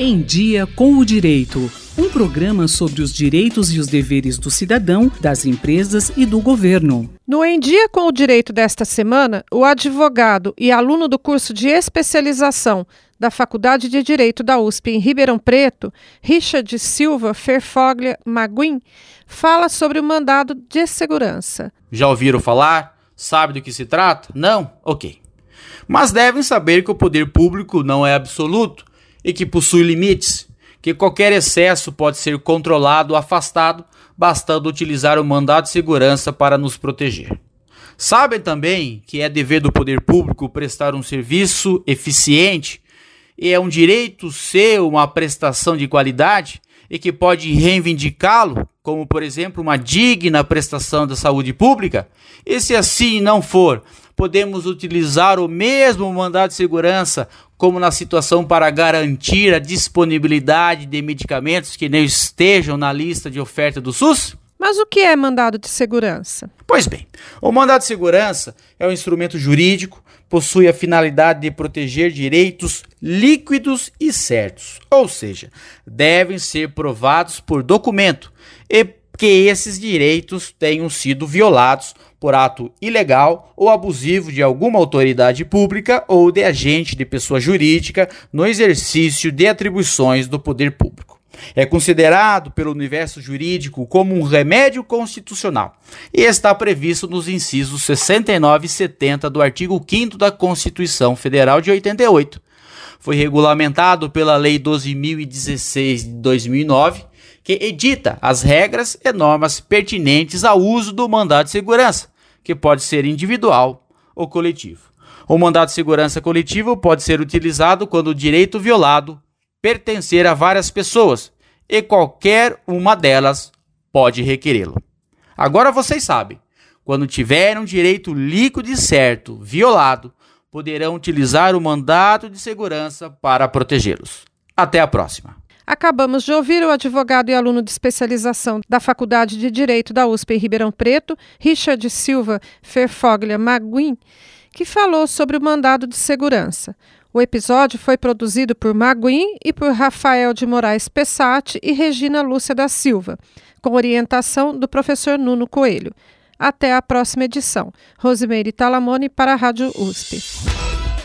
Em Dia com o Direito. Um programa sobre os direitos e os deveres do cidadão, das empresas e do governo. No Em Dia com o Direito desta semana, o advogado e aluno do curso de especialização da Faculdade de Direito da USP em Ribeirão Preto, Richard Silva Ferfoglia Maguin, fala sobre o mandado de segurança. Já ouviram falar? Sabe do que se trata? Não? Ok. Mas devem saber que o poder público não é absoluto e que possui limites, que qualquer excesso pode ser controlado ou afastado, bastando utilizar o mandado de segurança para nos proteger. Sabem também que é dever do poder público prestar um serviço eficiente e é um direito seu uma prestação de qualidade e que pode reivindicá-lo, como por exemplo uma digna prestação da saúde pública? E se assim não for, podemos utilizar o mesmo mandado de segurança como na situação para garantir a disponibilidade de medicamentos que não estejam na lista de oferta do SUS? Mas o que é mandado de segurança? Pois bem, o mandado de segurança é um instrumento jurídico, possui a finalidade de proteger direitos líquidos e certos, ou seja, devem ser provados por documento e que esses direitos tenham sido violados por ato ilegal ou abusivo de alguma autoridade pública ou de agente de pessoa jurídica no exercício de atribuições do poder público. É considerado pelo universo jurídico como um remédio constitucional e está previsto nos incisos 69 e 70 do artigo 5 da Constituição Federal de 88. Foi regulamentado pela Lei 12.016 de 2009 que edita as regras e normas pertinentes ao uso do mandado de segurança, que pode ser individual ou coletivo. O mandado de segurança coletivo pode ser utilizado quando o direito violado pertencer a várias pessoas e qualquer uma delas pode requerê-lo. Agora vocês sabem, quando tiverem um direito líquido e certo violado, poderão utilizar o mandado de segurança para protegê-los. Até a próxima. Acabamos de ouvir o advogado e aluno de especialização da Faculdade de Direito da USP em Ribeirão Preto, Richard Silva Ferfoglia Maguin, que falou sobre o mandado de segurança. O episódio foi produzido por Maguin e por Rafael de Moraes Pessati e Regina Lúcia da Silva, com orientação do professor Nuno Coelho. Até a próxima edição. Rosimeire Talamone para a Rádio USP.